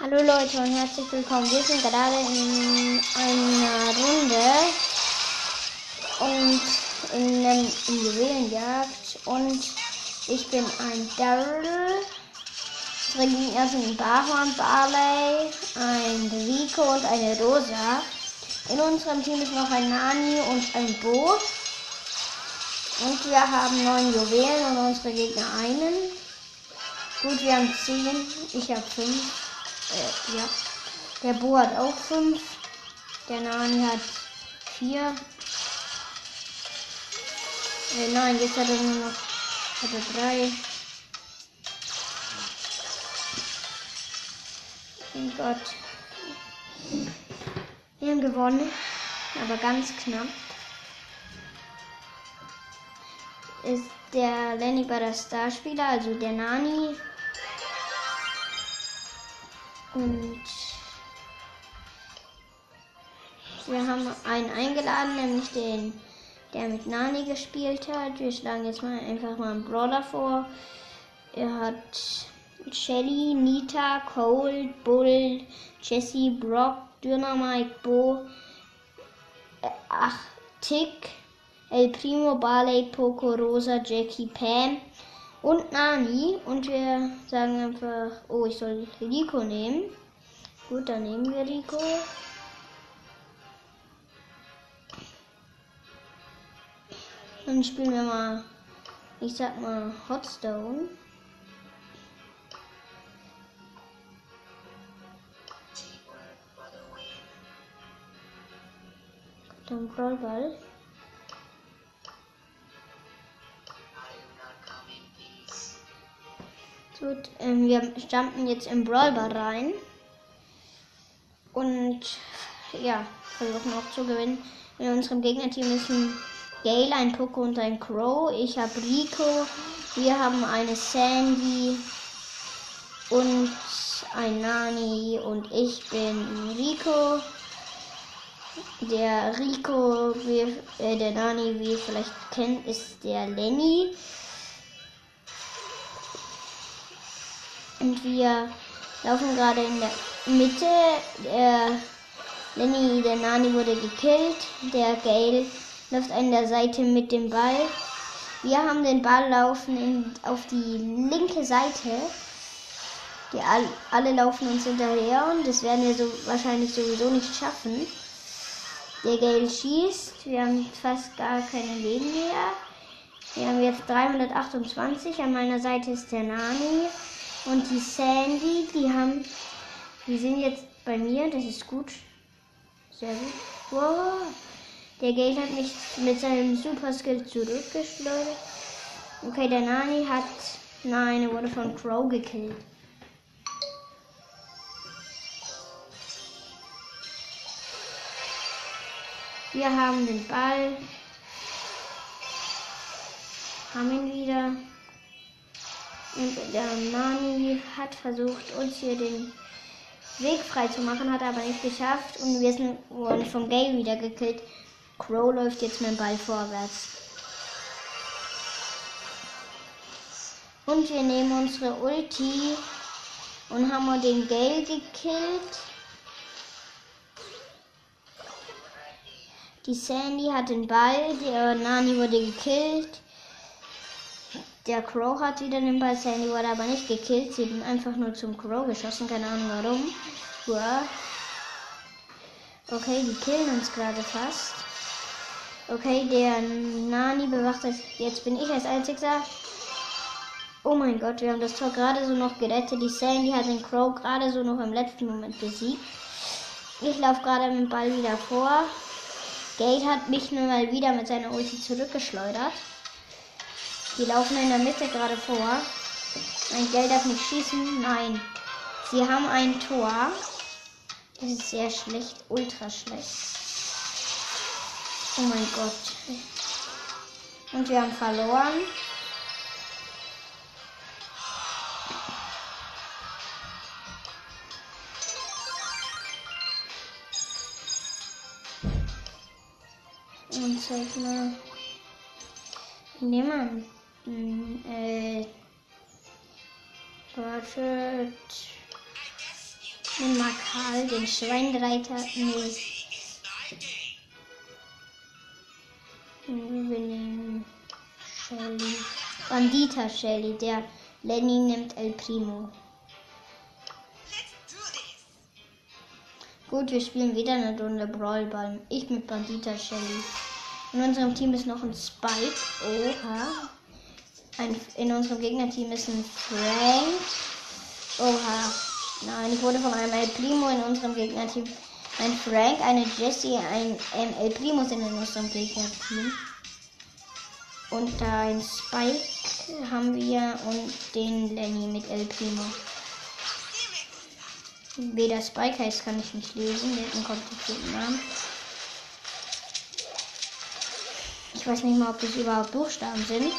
Hallo Leute und herzlich willkommen. Wir sind gerade in einer Runde und in einem Juwelenjagd und ich bin ein Daryl. Unsere Gegner sind Barhorn, Barley, ein Rico und eine Rosa. In unserem Team ist noch ein Nani und ein Bo. Und wir haben neun Juwelen und unsere Gegner einen. Gut, wir haben zehn. Ich habe fünf. Äh, ja. Der Bo hat auch fünf. Der Nani hat vier. Äh, nein, jetzt hat er nur noch hat er drei. Oh Gott. Wir haben gewonnen, aber ganz knapp. Ist der Lenny bei der Starspieler, also der Nani. Und wir haben einen eingeladen, nämlich den, der mit Nani gespielt hat. Wir schlagen jetzt mal einfach mal einen Brawler vor. Er hat Shelly, Nita, Cole, Bull, Jesse, Brock, Dynamite, Bo, äh, ach, Tick, El Primo, Barley, Poco, Rosa, Jackie, Pam und Nani. Und wir sagen einfach, oh, ich soll Rico nehmen. Gut, dann nehmen wir Rico. Dann spielen wir mal, ich sag mal, Hotstone. Dann Brawlball. Gut, ähm, wir standen jetzt im Brawlball rein. Und ja, versuchen auch zu gewinnen. In unserem Gegnerteam ist ein Gale, ein Poco und ein Crow. Ich habe Rico. Wir haben eine Sandy und ein Nani und ich bin Rico. Der Rico, wie, äh, der Nani, wie ihr vielleicht kennt, ist der Lenny. Und wir laufen gerade in der Mitte. Der Lenny, der Nani wurde gekillt. Der Gale läuft an der Seite mit dem Ball. Wir haben den Ball laufen in, auf die linke Seite. Die all, alle laufen uns hinterher und das werden wir so wahrscheinlich sowieso nicht schaffen. Der Gale schießt. Wir haben fast gar keine Leben mehr. Wir haben jetzt 328. An meiner Seite ist der Nani. Und die Sandy, die haben. Die sind jetzt bei mir. Das ist gut. Sehr gut. Wow. Der Gale hat mich mit seinem Super Skill zurückgeschleudert. Okay, der Nani hat. Nein, er wurde von Crow gekillt. Wir haben den Ball. Haben ihn wieder. Und der Nani hat versucht, uns hier den Weg frei zu machen, hat aber nicht geschafft. Und wir sind, wurden vom Gale wieder gekillt. Crow läuft jetzt mit dem Ball vorwärts. Und wir nehmen unsere Ulti und haben den Gale gekillt. Die Sandy hat den Ball, der Nani wurde gekillt. Der Crow hat wieder den Ball, Sandy wurde aber nicht gekillt. Sie haben einfach nur zum Crow geschossen, keine Ahnung warum. Ja. Okay, die killen uns gerade fast. Okay, der Nani bewacht das. Jetzt bin ich als einziger. Oh mein Gott, wir haben das Tor gerade so noch gerettet. Die Sandy hat den Crow gerade so noch im letzten Moment besiegt. Ich laufe gerade mit dem Ball wieder vor. Gate hat mich nur mal wieder mit seiner Ulti zurückgeschleudert. Die laufen in der Mitte gerade vor. Mein Geld darf nicht schießen. Nein. Sie haben ein Tor. Das ist sehr schlecht. Ultra schlecht. Oh mein Gott. Und wir haben verloren. Und sag mal. Niemand. Äh. Wartet. Nimm mal Karl, den Schweinreiter. Nee. Wir nehmen Shelly. Bandita Shelly. Der Lenny nimmt El Primo. Gut, wir spielen wieder eine Runde Brawlball. Ich mit Bandita Shelly. In unserem Team ist noch ein Spike. Oha. Ein, in unserem Gegnerteam ist ein Frank. Oha. Nein, ich wurde von einem El Primo in unserem Gegnerteam. Ein Frank, eine Jessie, ein ähm, El Primo sind in unserem Gegnerteam. Und ein Spike haben wir und den Lenny mit El Primo. Weder Spike heißt, kann ich nicht lesen. Der hat einen komplizierten Namen. Ich weiß nicht mal, ob das überhaupt Buchstaben sind.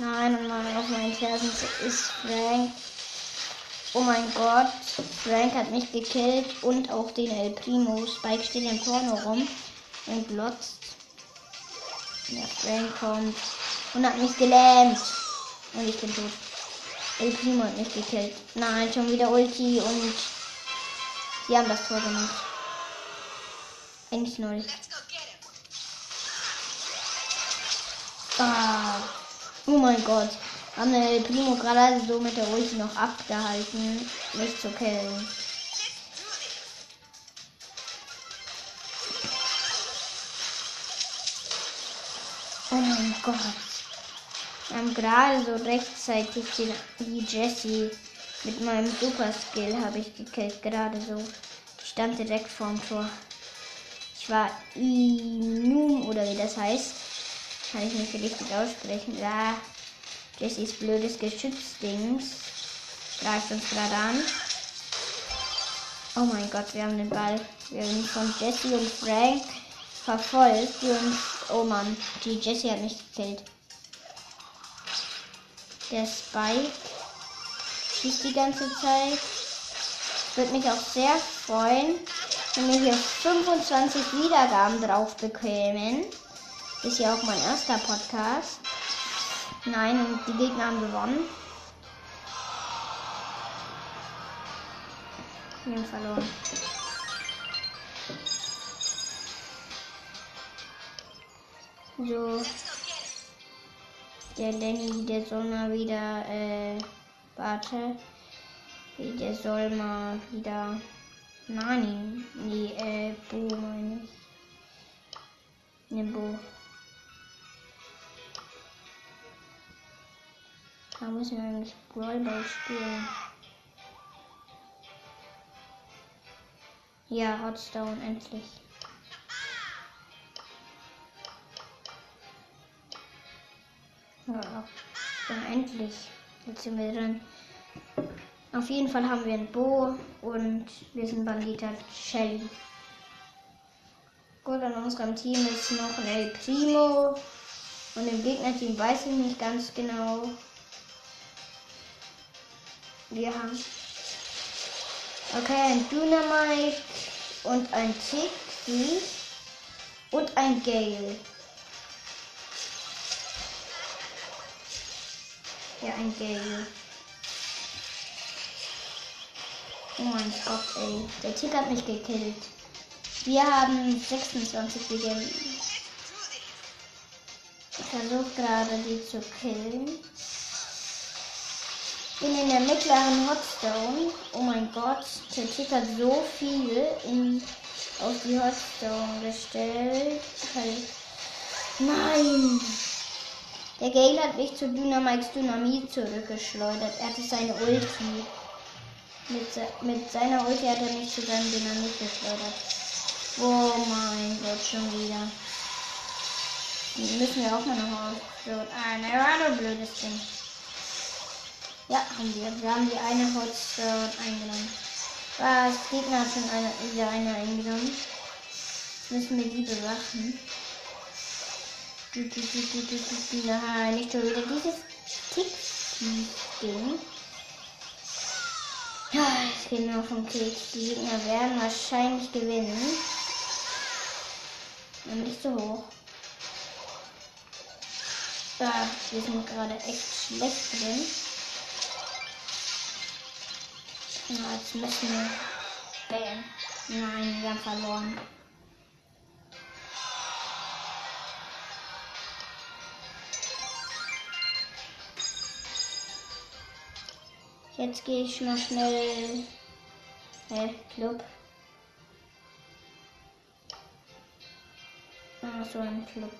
Nein, und mal auf meinen Fersen ist Frank. Oh mein Gott, Frank hat mich gekillt und auch den El Primo. Spike steht im Porno rum und glotzt. Ja, Frank kommt und hat mich gelähmt. Und ich bin tot. El Primo hat mich gekillt. Nein, schon wieder Ulti und sie haben das Tor gemacht. 1-0. Ah. Oh mein Gott. Haben der Primo gerade so mit der Ulti noch abgehalten, mich zu killen. Oh mein Gott. Wir haben gerade so rechtzeitig den, die Jessie mit meinem Super Skill habe ich gekillt. Gerade so. Die stand direkt vorm Tor. Ich war Inum oder wie das heißt. Kann ich nicht richtig aussprechen. Ja, Jessys blödes Geschützdings greift uns gerade an. Oh mein Gott, wir haben den Ball. Wir sind von Jessie und Frank verfolgt. Uns, oh Mann, die Jessie hat mich gekillt. Der Spike schießt die ganze Zeit. Würde mich auch sehr freuen, wenn wir hier 25 Wiedergaben drauf bekämen. Ist ja auch mein erster Podcast. Nein, und die Gegner haben gewonnen. Wir haben verloren. So. Der Lenny, der soll mal wieder, äh, warte. Der soll mal wieder Nani. Nee, äh, Bo meine ich. Ne, Bo. Da müssen wir eigentlich Brawlball spielen. Ja, Hotstone, endlich. Ja, ja, endlich. Jetzt sind wir dran. Auf jeden Fall haben wir ein Bo und wir sind Bandita Shelly. Gut, an unserem Team ist noch ein El Primo. Und im Gegnerteam weiß ich nicht ganz genau. Wir haben okay ein Dynamite und ein Tiki und ein Gale. Ja, ein Gale. Oh mein Gott, ey. Der Tick hat mich gekillt. Wir haben 26 gegeben. Ich versuche gerade die zu killen bin in der mittleren Hotstone. Oh mein Gott, der Tick hat so viel in, auf die Hotstone gestellt. Nein! Der Gale hat mich zu Dynamikes Dynamit zurückgeschleudert. Er hatte seine Ulti. Mit, mit seiner Ulti hat er mich zu seinem Dynamit geschleudert. Oh mein Gott, schon wieder. Müssen wir auch mal noch auf. Ah, ne, war ein blödes Ding. Ja, haben wir. Wir haben die eine Holzstone eingenommen. Was? Gegner hat schon eine, wieder eine eingenommen. müssen wir die bewachen. Nein, nicht schon wieder dieses Tick-Ding. Ja, es geht nur vom Keks. Die Gegner werden wahrscheinlich gewinnen. Und nicht so hoch. Ja, wir sind gerade echt schlecht drin. Jetzt müssen wir. Bam. Nein, wir haben verloren. Jetzt gehe ich noch schnell. Hä, Club. Ah, so ein Club.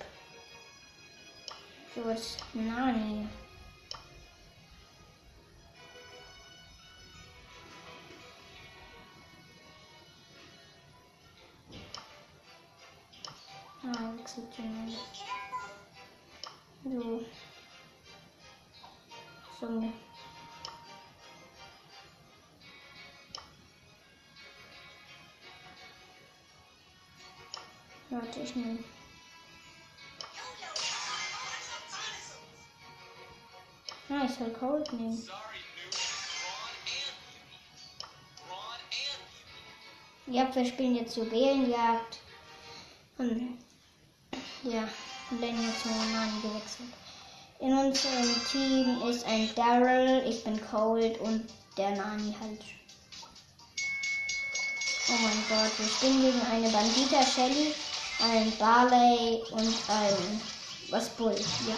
So was Nani. Warte, ich nehme. Ah, ich soll Cold nehmen. Ja, wir spielen jetzt Juwelenjagd. Und ja, und Lenny hat zu Nani gewechselt. In unserem Team ist ein Daryl, ich bin Cold und der Nani halt. Oh mein Gott, wir spielen gegen eine Bandita Shelly, einen Barley und ein was Bull. Ja.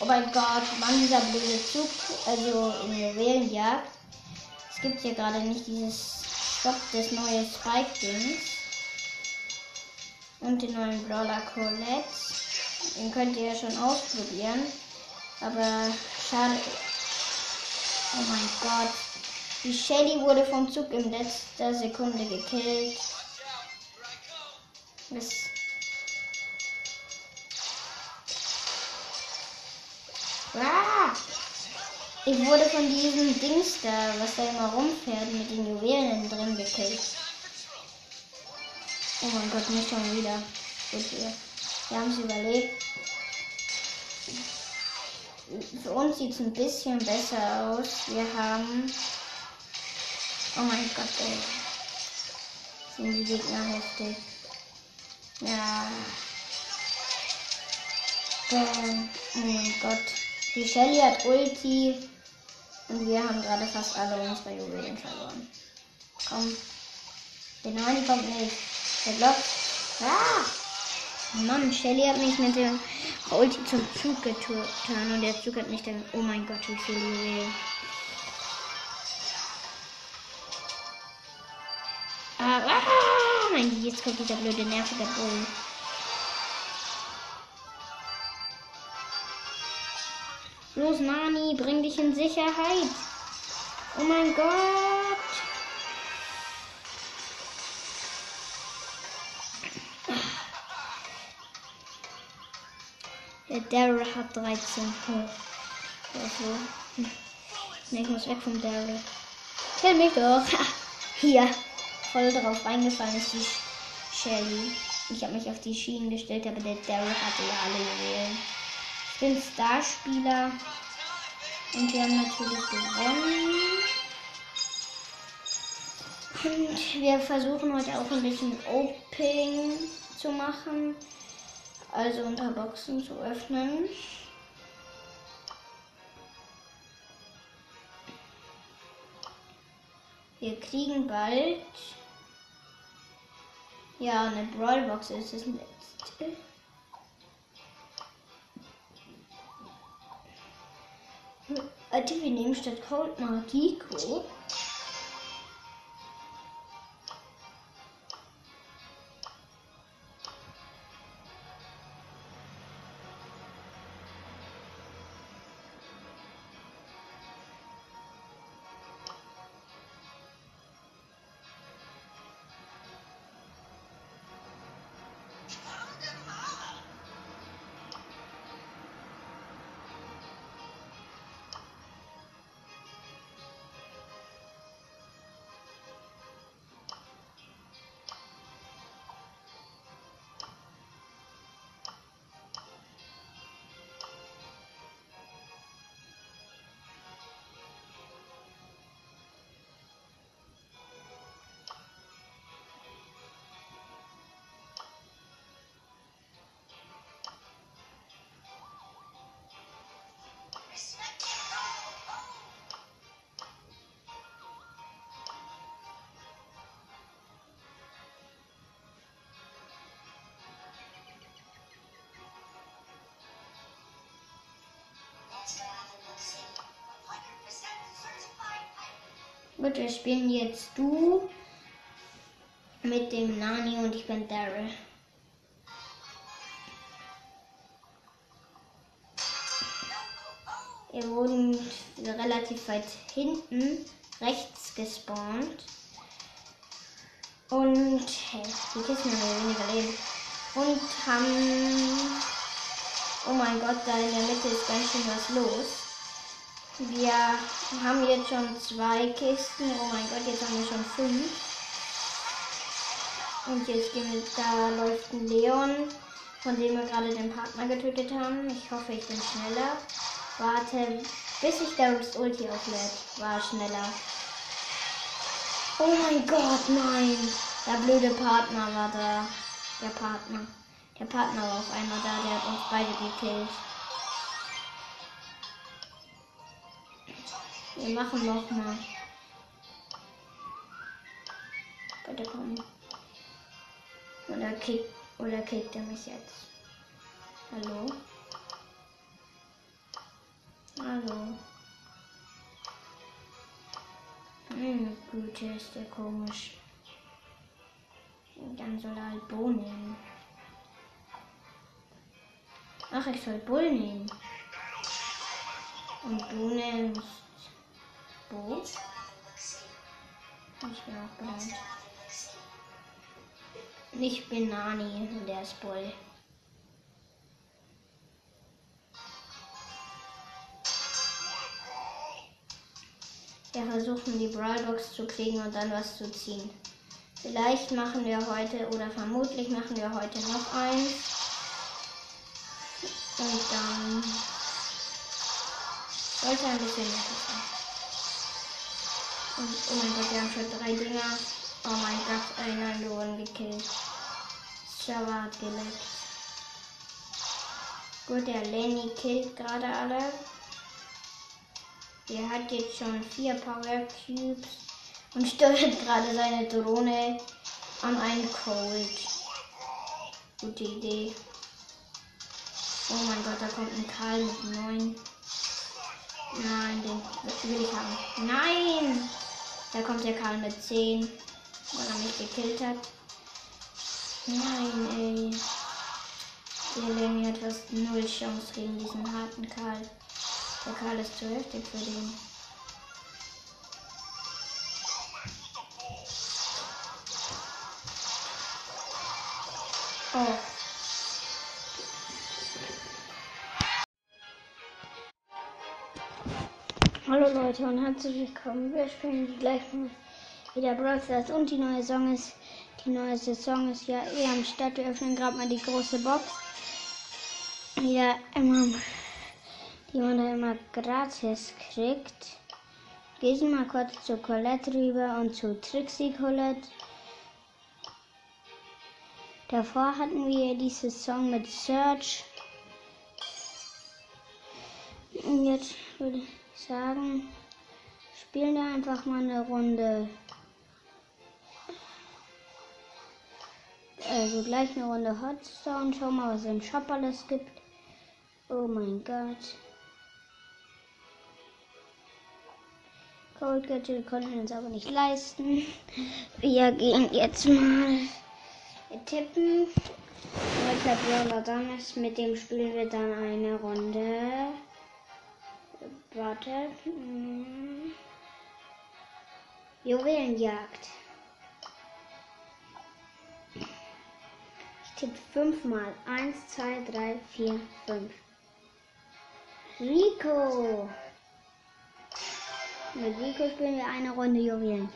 Oh mein Gott, Mann, dieser blöde Zug, also in Juwelenjagd. Es gibt hier gerade nicht dieses Stopp des neuen Spike-Dings. Und den neuen Brawler Colette. Den könnt ihr ja schon ausprobieren. Aber schade. Oh mein Gott. Die Shelly wurde vom Zug in letzter Sekunde gekillt. Das ah! Ich wurde von diesem Dings da, was da immer rumfährt, mit den Juwelen drin gekillt. Oh mein Gott, nicht schon wieder. Gut, wir, wir haben es überlebt. Für uns sieht es ein bisschen besser aus. Wir haben. Oh mein Gott, ey. Sind die Gegner heftig. Ja. Ähm, oh mein Gott. Die Shelly hat Ulti. Und wir haben gerade fast alle unsere Juwelen verloren. Komm. Der Nani kommt nicht. Der blockt. Ah! Mann, Shelly hat mich mit dem Ulti zum Zug getan und der Zug hat mich dann. Oh mein Gott, wie viele Juwelen. Nein, jetzt kommt dieser blöde nervige Bull. Los, Nani, bring dich in Sicherheit. Oh mein Gott. Der Daryl hat 13 hoch. Also, hm. ich muss weg vom Daryl. Kill mich doch. Hier. Voll drauf reingefallen ist die Sh- Shelly. Ich habe mich auf die Schienen gestellt, aber der Daryl hatte ja alle Juwelen. Ich bin Starspieler. Und wir haben natürlich gewonnen. Und wir versuchen heute auch ein bisschen Opening zu machen. Also unter Boxen zu öffnen. Wir kriegen bald. Ja, eine Brawlbox ist das letzte. Warte, wir nehmen statt Cold mal Giko. Gut, wir spielen jetzt du mit dem Nani und ich bin Daryl. Wir wurden relativ weit hinten rechts gespawnt. Und die Kisten haben weniger Leben. Und haben. Oh mein Gott, da in der Mitte ist ganz schön was los. Wir haben jetzt schon zwei Kisten. Oh mein Gott, jetzt haben wir schon fünf. Und jetzt gehen wir, da läuft ein Leon, von dem wir gerade den Partner getötet haben. Ich hoffe, ich bin schneller. Warte, bis sich Daryl's Ulti auflädt. War schneller. Oh mein Gott, nein. Der blöde Partner war da. Der Partner. Der Partner war auf einmal da, der hat uns beide gekillt. Wir machen noch mal. Bitte komm. Oder kickt, oder kickt er mich jetzt? Hallo? Hallo. Meine Güte, ist der komisch. Dann soll er halt Bo nehmen. Ach, ich soll Bull nehmen. Und du nimmst Bo. Ich bin auch bereit. Ich bin Nani und der ist Bull. Wir versuchen die Brawlbox zu kriegen und dann was zu ziehen. Vielleicht machen wir heute oder vermutlich machen wir heute noch eins. Und dann sollte ein bisschen besser sein. Und oh mein Gott, wir haben schon drei Dinger. Oh mein Gott, einer wurden gekillt. Server hat geleckt. Gut, der Lenny killt gerade alle. Der hat jetzt schon vier Power Cubes und steuert gerade seine Drohne an einen Cold. Gute Idee. Oh mein Gott, da kommt ein Karl mit neun. Nein, den will ich haben. Nein! Da kommt der Karl mit 10, weil er mich gekillt hat. Nein, ey. Der Lenny hat fast null Chance gegen diesen harten Karl. Der Karl ist zu heftig für den. Oh. Leute und herzlich willkommen. Wir spielen gleich wieder Brawl Stars und die neue Song ist, die neue Saison ist ja eh am Start. Wir öffnen gerade mal die große Box. Wieder immer die man da immer gratis kriegt. Gehen mal kurz zu Colette rüber und zu Trixie Colette. Davor hatten wir diese Song mit Search. Und jetzt würde ich sagen, spielen wir einfach mal eine Runde. Also gleich eine Runde und schau mal, was im Shop alles gibt. Oh mein Gott. Gold Gadget konnten uns aber nicht leisten. Wir gehen jetzt mal tippen. Welcher Brawler dann ist, mit dem spielen wir dann eine Runde. Warte. Hm. Juwelenjagd. Ich tippe fünfmal. Eins, zwei, drei, vier, fünf. Rico. Mit Rico spielen wir eine Runde Juwelenjagd.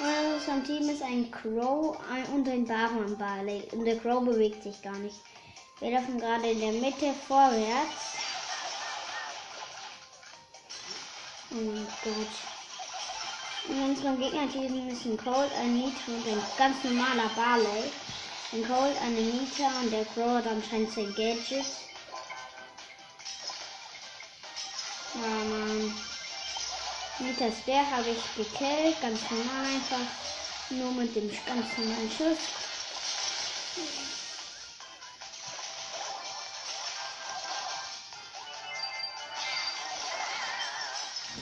Und unserem Team ist ein Crow und ein Baron Barley. Und der Crow bewegt sich gar nicht. Wir laufen gerade in der Mitte vorwärts. Und gut. In unserem Gegnerteam ist ein Cold, ein Nitro und ein ganz normaler Barley. Ein Cold, eine Nita und der Crow hat anscheinend sein Gadget. Ja, Mann. Nitas Bär habe ich gekillt, ganz normal einfach. Nur mit dem ganz normalen Schuss.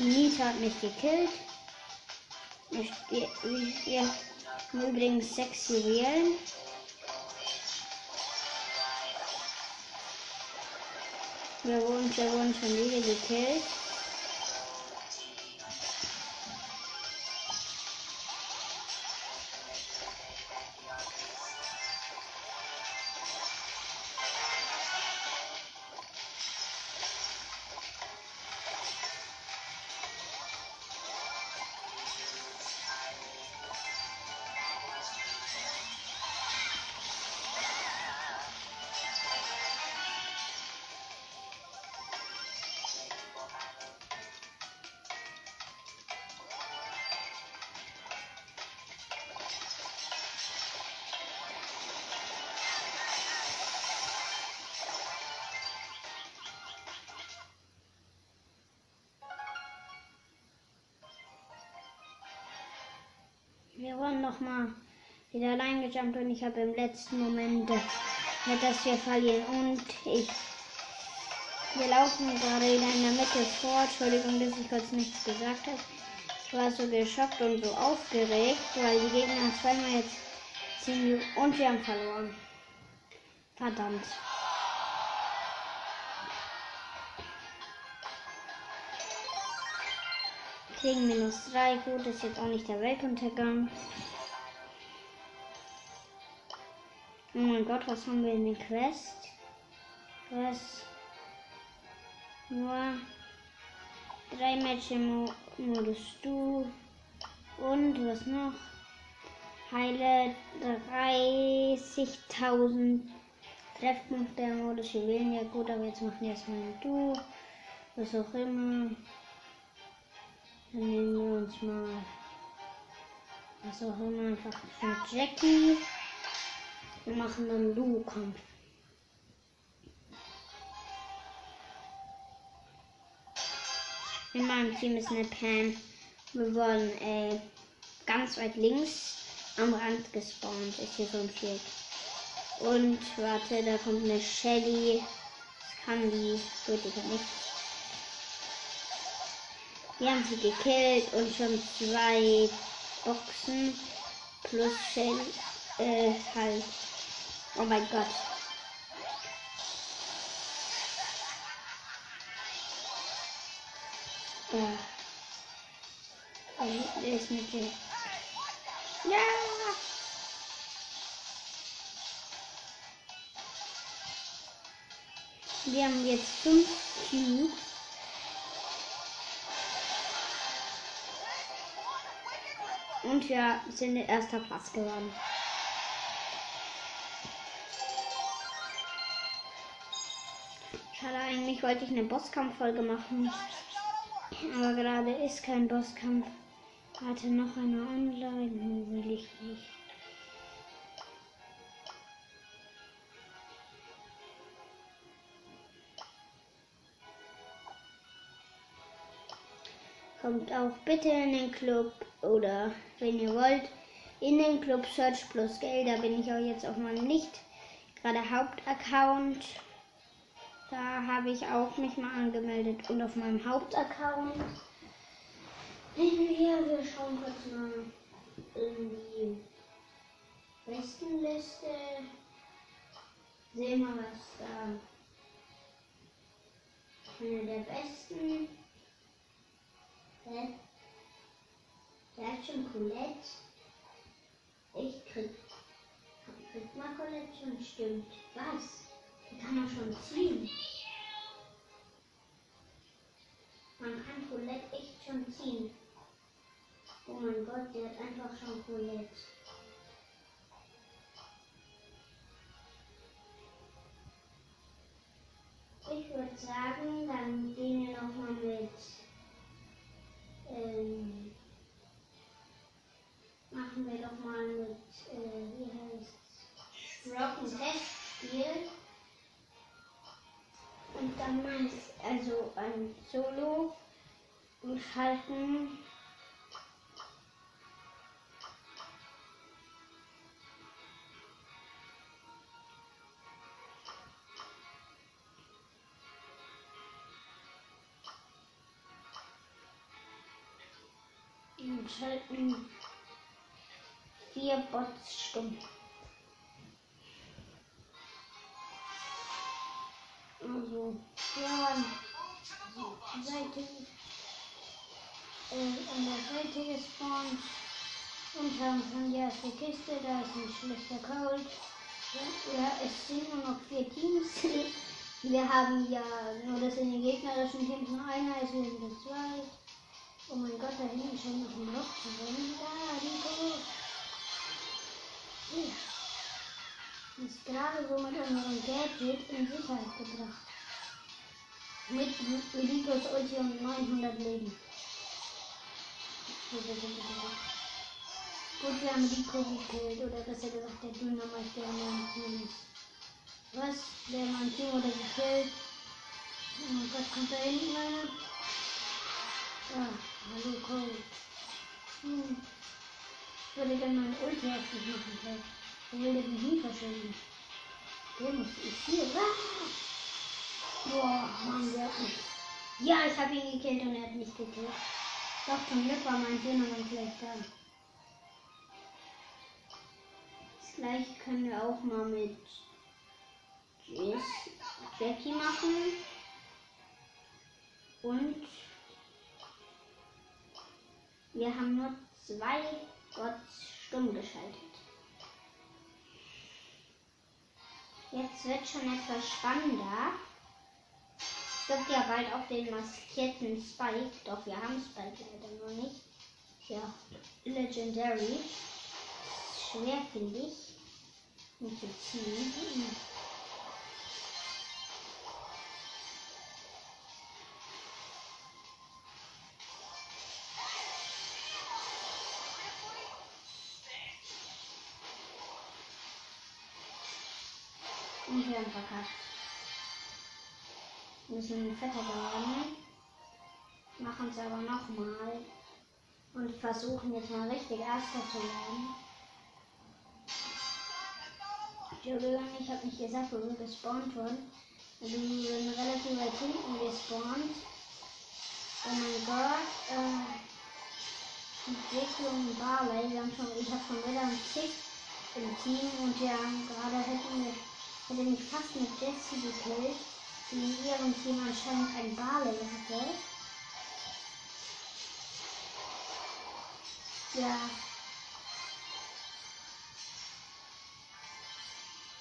Nita hat mich gekillt. Ich, wir haben übrigens sechs Juwelen. Wir wurden, wir wurden schon wieder gekillt. Wir wurden noch mal wieder allein gejumpt und ich habe im letzten Moment äh, dass wir verlieren und ich wir laufen gerade wieder in der Mitte vor. Entschuldigung, dass ich kurz nichts gesagt habe. Ich war so geschockt und so aufgeregt, weil die Gegner zweimal jetzt ziehen und wir haben verloren. Verdammt. Kriegen minus 3, gut, ist jetzt auch nicht der Weltuntergang. Oh mein Gott, was haben wir in der Quest? Was? Nur drei Match im Mo Modus Du. Und was noch? Heile 30.000 Treffpunkte im Modus Juwelen. Ja gut, aber jetzt machen wir erstmal ein Du. Was auch immer. Dann nehmen wir uns mal was auch immer einfach für Jackie und machen dann Duo-Kampf. In meinem Team ist eine Pam. Wir wurden äh, ganz weit links am Rand gespawnt. Ist hier so ein Viereck. Und warte, da kommt eine Shelly. Das kann die. Gut, die kann nicht. Wir haben sie gekillt und schon zwei Boxen plus Shell äh, halt. Oh mein Gott. Ja. Da hinten ist mit dem. Ja! Wir haben jetzt fünf Cubes. Und wir sind in erster Platz geworden. Schade, eigentlich wollte ich eine Bosskampffolge machen. Aber gerade ist kein Bosskampf. Warte, noch eine online. Will ich nicht. Kommt auch bitte in den Club oder wenn ihr wollt, in den Club Search plus Geld. Da bin ich auch jetzt auf meinem nicht gerade Hauptaccount. Da habe ich auch mich mal angemeldet und auf meinem Hauptaccount. Wir, wir schauen kurz mal in die Bestenliste. Sehen wir, was da eine der besten. Hä? Der hat schon Colette. Ich krieg. Kriegt mal Colette schon, stimmt. Was? Der kann auch schon ziehen. Man kann Colette echt schon ziehen. Oh mein Gott, der hat einfach schon Colette. Ich würde sagen, dann gehen wir nochmal mit. Ähm, machen wir doch mal mit, äh, wie heißt Rock ein Testspiel. Und dann mal also ein Solo schalten. Und schalten vier Bots stumm. Also, wir haben die Seite, äh, an der Seite gespawnt und haben schon die erste Kiste, da ist ein schlechter Cold. Ja, es sind nur noch vier Teams. Wir haben ja nur das in den gegnerischen Teams nur einer, es sind nur zwei. Oh mein Gott, da hinten scheint noch ein Loch zu sein. Da, Nico. Ja. Ist gerade so mit unserem Gadget in Sicherheit gebracht. Mit Nikos Ulti und 900 Leben. Gut, wir haben Rico gekillt, oder besser gesagt der Dynamite, der in meinem Team ist. Was? Der in meinem Team wurde gekillt. Oh mein Gott, kommt da hinten einer? Ah, hallo Cole. Hm. Ich würde gerne meine Ulti heftig machen, weil wo will der denn hin verschwinden? Der muss ich hier. Ah! Boah, Mann, der hat mich. Ja, ich habe ihn gekillt und er hat mich gekillt. Doch, zum Glück war mein Dynamite gleich da. Gleich können wir auch mal mit Jess, Jackie machen. Und wir haben nur zwei Bots stumm geschaltet. Jetzt wird schon etwas spannender. Es gibt ja bald auch den maskierten Spike. Doch, wir haben Spike leider noch nicht. Ja, Legendary. Schwer finde ich. Ihn zu ziehen. Und wir haben verkackt. Sind fetter geworden. Machen es aber nochmal. Und versuchen jetzt mal richtig Erster zu werden. Entschuldigung, ich habe nicht gesagt, wo wir gespawnt wurden. Wir sind relativ weit hinten gespawnt. Oh mein Gott. Äh, Entwicklung Barley. Wir haben schon, ich habe schon wieder einen Tick im Team und wir haben gerade hätten wir, hätte mich fast mit Jessie gekillt, die in ihrem Team anscheinend ein Barley hatte. Ja.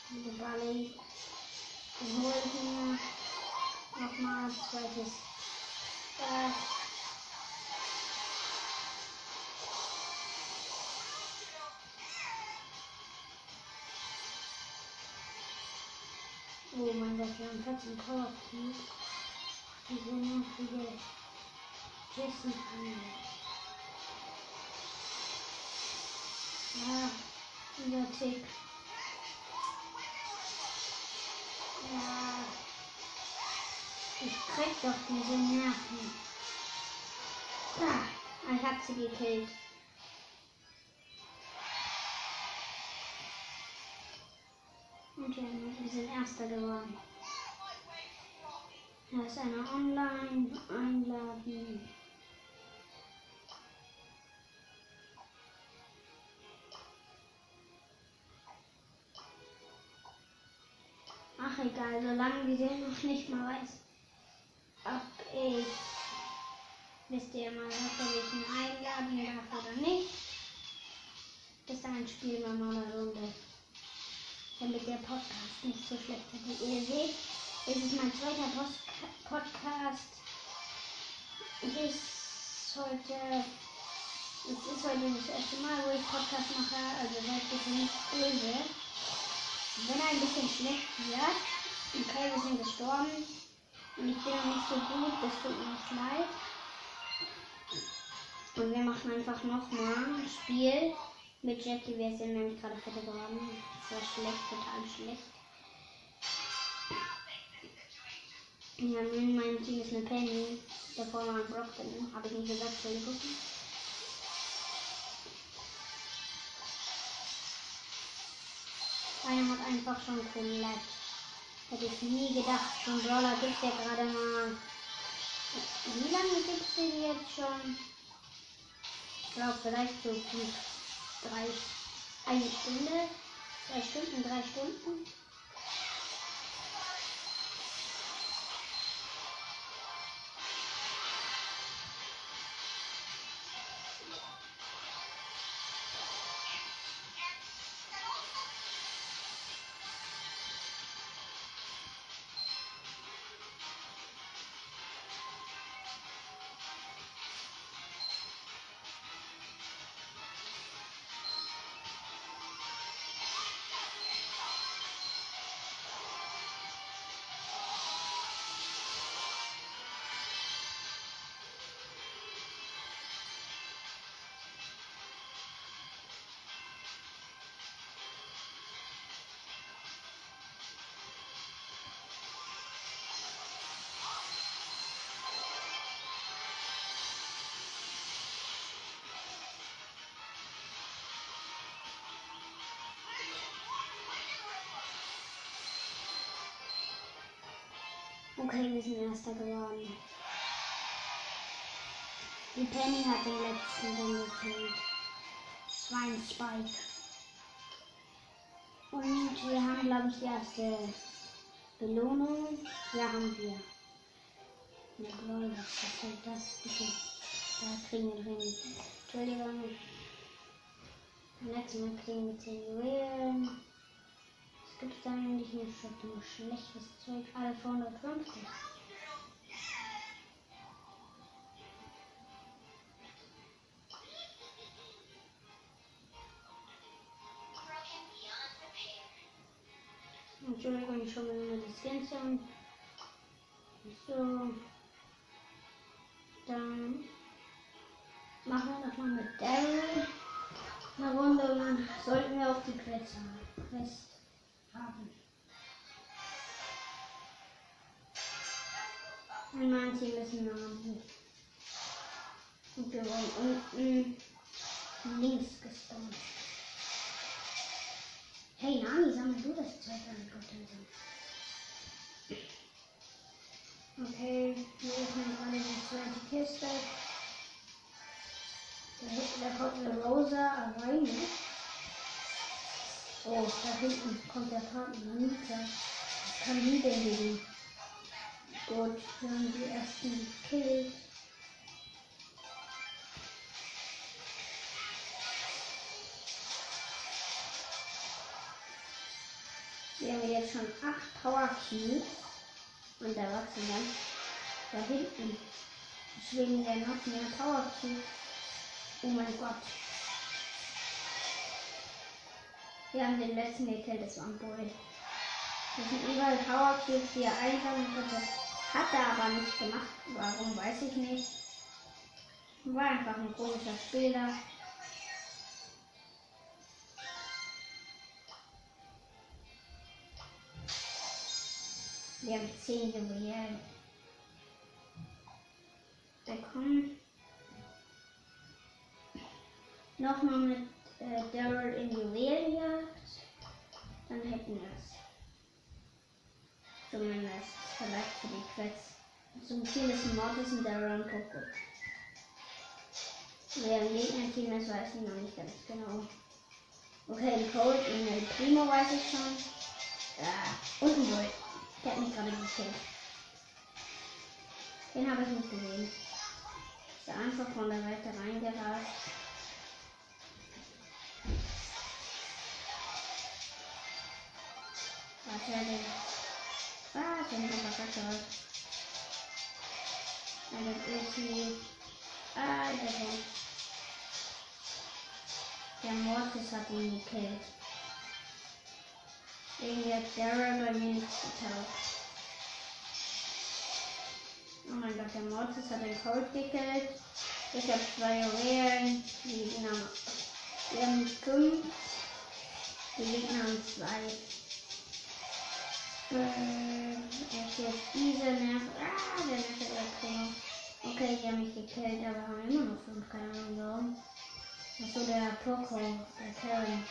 Diese Barley. Dann hole ich mir nochmal ein zweites. Äh, wir haben 14 Power Cubes. Diese nervige Jessie Ja, dieser Tick. Ja. Ich krieg doch diese Nerven. Ah, ich hab sie gekillt. Und wir sind Erster geworden. Da ist einer online. Einladen. Ach egal, solange wir noch nicht mal weiß, ob ich, wisst ihr mal, ob ich ihn einladen darf oder nicht. Bis dahin spielen wir mal eine Runde damit der Podcast nicht so schlecht wird. Wie ihr seht, es ist mein zweiter Podcast. Es ist heute, es ist heute das erste Mal, wo ich Podcast mache, also seid bitte nicht böse. Wenn ein bisschen schlecht wird, okay, wir sind gestorben und ich bin noch nicht so gut, das tut mir echt leid. Und wir machen einfach nochmal ein Spiel mit Jackie. Wir sind nämlich gerade fetter geworden. Das war schlecht, total schlecht. Ja, in meinem Team ist eine Penny. Davor war ein Brockton. Habe ich nicht gesagt, Entschuldigung. Einer hat einfach schon komplett. Hätte ich nie gedacht. Ein Brawler gibt ja gerade mal. Wie lange gibt es den jetzt schon? Ich glaube vielleicht so gut drei, eine Stunde, zwei Stunden, drei Stunden. Okay, wir sind Erster geworden. Die Penny hat den letzten Ring gekillt. Es war ein Spike. Und wir haben, glaube ich, die erste Belohnung. Ja, haben wir. Ja, Glory, was soll das bitte? Da kriegen wir drin. Entschuldigung. Nächstes Mal kriegen wir 10 Juwelen. Gibt es da eigentlich nicht für so schlechtes Zeug? Alle für 150. Broken beyond repair. Entschuldigung, ich schaue mir nur die Skins an. So. Dann machen wir nochmal mit Daryl eine Runde und sollten wir auch die Quest haben. Quest haben. Und wir wollen unten links gespawnt. Hey Nani, sammel du das Zeug an, Gott Okay, wir öffnen gerade die zweite Kiste. Da kommt eine Rosa alleine. Oh, da hinten kommt der Partner Nita. Was kann die denn gegen? Gut, wir haben die ersten gekillt. Wir haben jetzt schon 8 Power Cubes. Und da wachsen dann da hinten schwingen ja noch mehr Power Cubes. Oh mein Gott. Wir haben den letzten gekillt, das war ein Bull. Das sind überall Power Cubes, die er einsammeln konnte. Hat er aber nicht gemacht. Warum, weiß ich nicht. War einfach ein komischer Spieler. Wir haben 10 Juwelen bekommen. Nochmal mit äh, Daryl in Juwelenjagd. Dann hätten wir es. Zumindest vielleicht für die Quest. Zum ist ein Mortis und Daryl und Coco. Wer im Gegnerteam ist, weiß ich noch nicht ganz genau. Okay, ein Cold und ein Primo weiß ich schon. Ja, und ein Bull. Der hat mich gerade gekillt. Den habe ich nicht gesehen. Ist einfach von der Seite reingerast. Den. Ah, den haben wir verkackt. Und das Ulti. Ah, der Hund. Der Mortis hat ihn gekillt. Irgendwie hat Daryl bei mir nicht getaucht. Oh mein Gott, der Mortis hat den Cold gekillt. Ich habe zwei Juwelen. Die Gegner haben fünf. Die Gegner haben zwei. Äh, jetzt diese Nerv. Ah, der Nerv hat Primo. Okay, die haben mich gekillt, aber haben immer noch fünf. Keine Ahnung warum. Achso, der Poco, der Karen.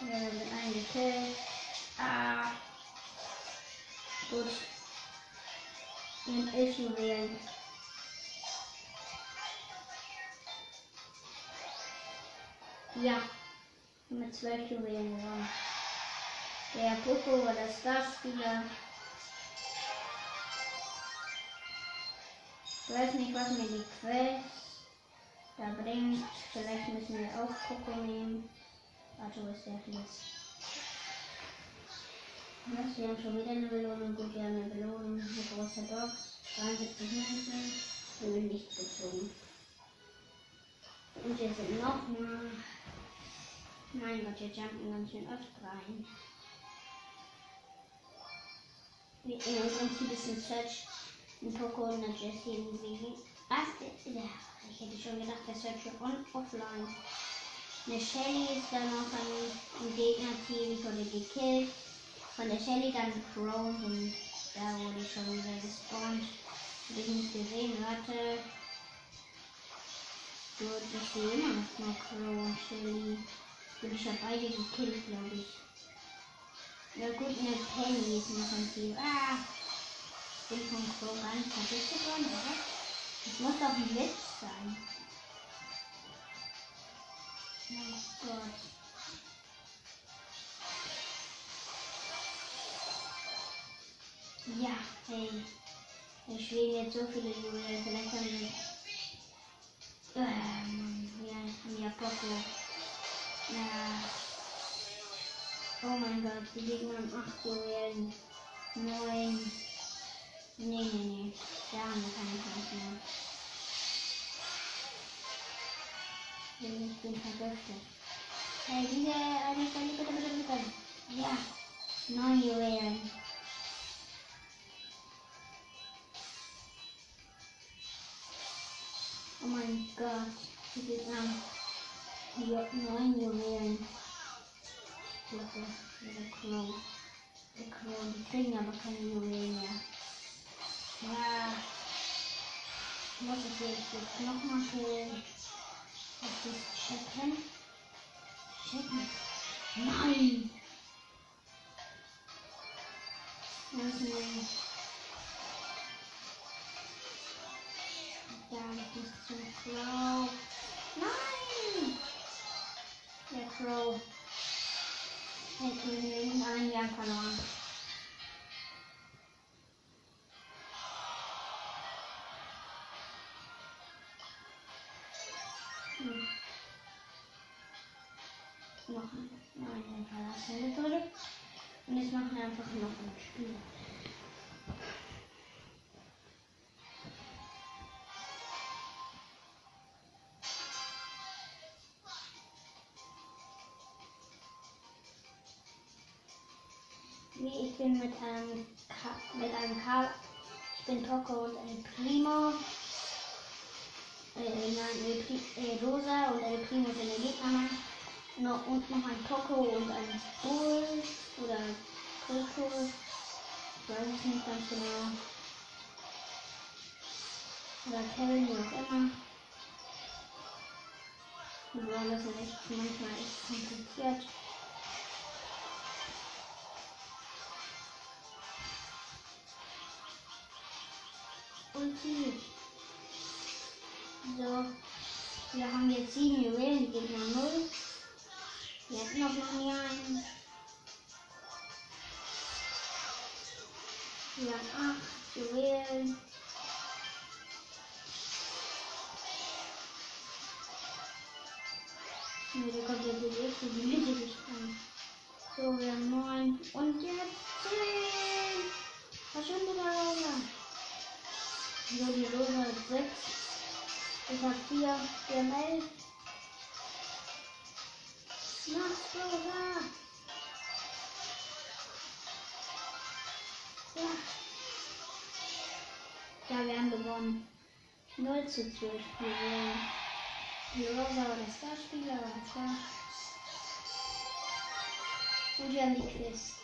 Wir haben einen gekillt. Ah. Gut. Mit elf Juwelen. Ja, mit zwölf Juwelen gewonnen. Der Poco war der Starspieler. Ich weiß nicht, was mir die Quest da bringt. Vielleicht müssen wir auch Poco nehmen. Wo ist der jetzt? Was, wir haben schon wieder eine Belohnung. Gut, wir haben eine Belohnung. Eine große Box. 73 Münzen. Wir haben nichts gezogen. Und wir sind nochmal. Mein Gott, wir jumpen ganz schön oft rein. Wir in unserem Team ist ein Search, ein Poco und eine Jessie im. Was? Ich hätte schon gedacht, der Search wird offline. Eine Shelly ist dann noch ein, Gegnerteam, ich wurde gekillt. Von der Shelly dann Crow und da wurde ich schon wieder gespawnt. Hab ich nicht gesehen, warte. Gut, ich sehe immer noch Crow und Shelly. Und ich habe beide gekillt, glaube ich. Ja gut, eine Penny ist noch im Team. Ah! Ich bin von Crow gar nicht vergiftet worden, oder? Das muss doch ein Witz sein. Mein Gott. Ja, hey. Wir schweben jetzt so viele Juwelen. Vielleicht haben wir. Äh, Mann, wir haben ja Poco. Ja. Oh mein Gott, die Gegner haben 8 Juwelen. 9. Nee, nee, nee. Da haben wir keine Chance mehr. Ich bin vergiftet. Hey, diese eine Stelle, bitte, bitte, bitte. Ja. 9 Juwelen. Oh mein Gott. Die Gegner 9 Juwelen. Klasse, der Crow. Der Crow, die kriegen aber keine Juwelen mehr. Ja. Ich muss es jetzt, jetzt nochmal killen. Das ist checken. Checken. Nein! Was nein? Ja, das ist zum Crow. Nein! Der Crow. Hätten wir Jahr verloren. Hm. Noch einen verlassen gedrückt. Und jetzt machen wir einfach noch ein Spiel. Bin mit einem Ka mit einem K. Ich bin Poco und El Primo. Äh, nein, El äh, Rosa und El Primo sind der Gegner. No, und noch ein Poco und ein Bull oder Coco. Ich weiß es nicht ganz genau. Oder Kevin, wie auch immer. Ja, das ist echt manchmal echt kompliziert. Ulti. So. Wir haben jetzt sieben Juwelen, die Gegner null. Wir hätten noch nie einen. Wir haben acht Juwelen. Nee, da kommt jetzt die erste die Mitte gesprungen. So, wir haben neun. Und jetzt zehn. Schon wieder Rosa? So, die Rosa hat sechs. Ich hab vier. Wir haben elf. Mach's Rosa. Ja. Ja, wir haben gewonnen. 0 zu 12. Wir gewonnen. Die Rosa war der Starspieler, das war. Und wir haben die Quiz.